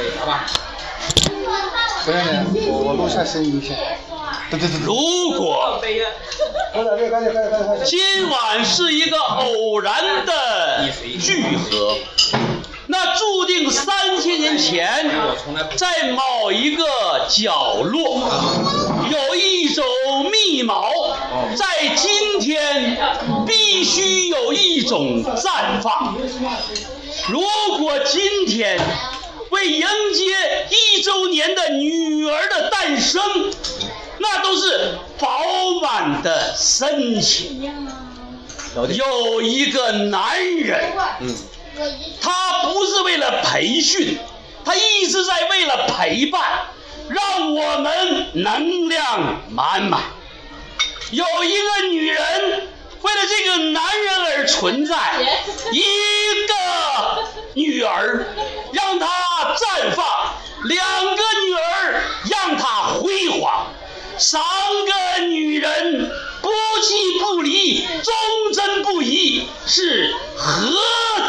可以，好吧？不用的，我我录下声音先。对对对对。如果。今晚是一个偶然的聚合，那注定三千年前，在某一个角落，有一种密谋，在今天必须有一种绽放。如果今天为迎接一周年的女儿的诞生，那都是饱满的深情。有一个男人，嗯，他不是为了培训，他一直在为了陪伴，让我们能量满满。有一个女人为了这个男人而存在，一个女儿让他三个女人不弃不离，忠贞不移，是何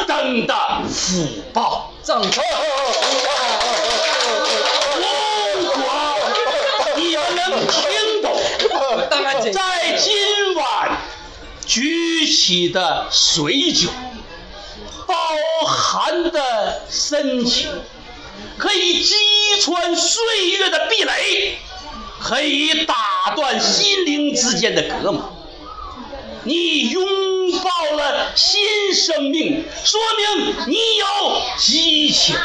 等的福报！掌声！如果你们能听懂，在今晚举起的水酒，包含的深情，可以击穿岁月的壁垒，可以打断心灵之间的隔膜。你拥抱了新生命，说明你有激情，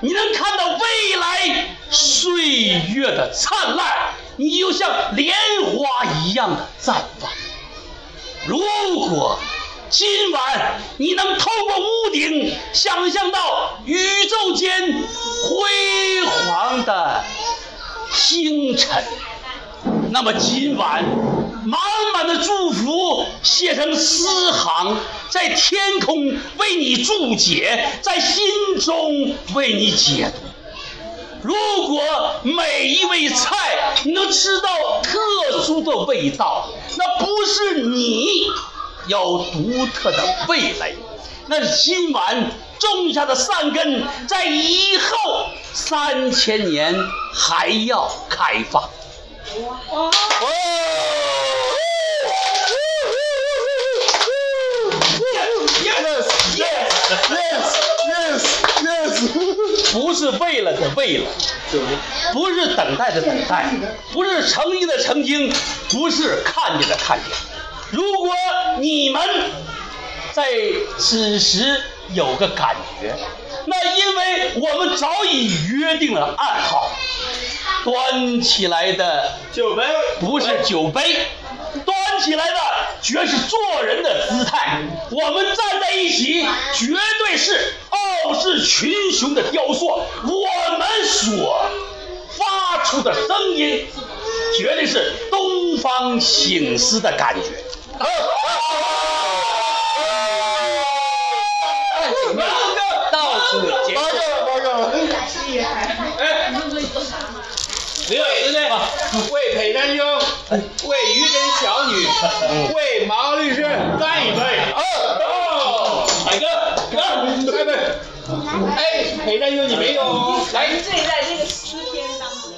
你能看到未来岁月的灿烂，你就像莲花一样的绽放。如果今晚你能透过屋顶想象到宇宙间辉煌星辰，那么今晚满满的祝福写成诗行，在天空为你注解，在心中为你解读。如果每一味菜你能吃到特殊的味道，那不是你有独特的味蕾，那是今晚种下的善根，在以后三千年还要开放。不是为了的为了，不是等待的等待，不是诚意的曾经，不是看见的看见。如果你们在此时有个感觉，我们早已约定了暗号，端起来的酒杯不是酒杯，端起来的绝是做人的姿态。我们站在一起，绝对是傲视群雄的雕塑。我们所发出的声音，绝对是东方醒狮的感觉。到此结束。厉害，哎，李伟对不对？为裴山兄，为于真小女，为毛律师干一杯。哦，海哥，干杯。哎，裴山兄你没有，来。醉在这个诗篇当中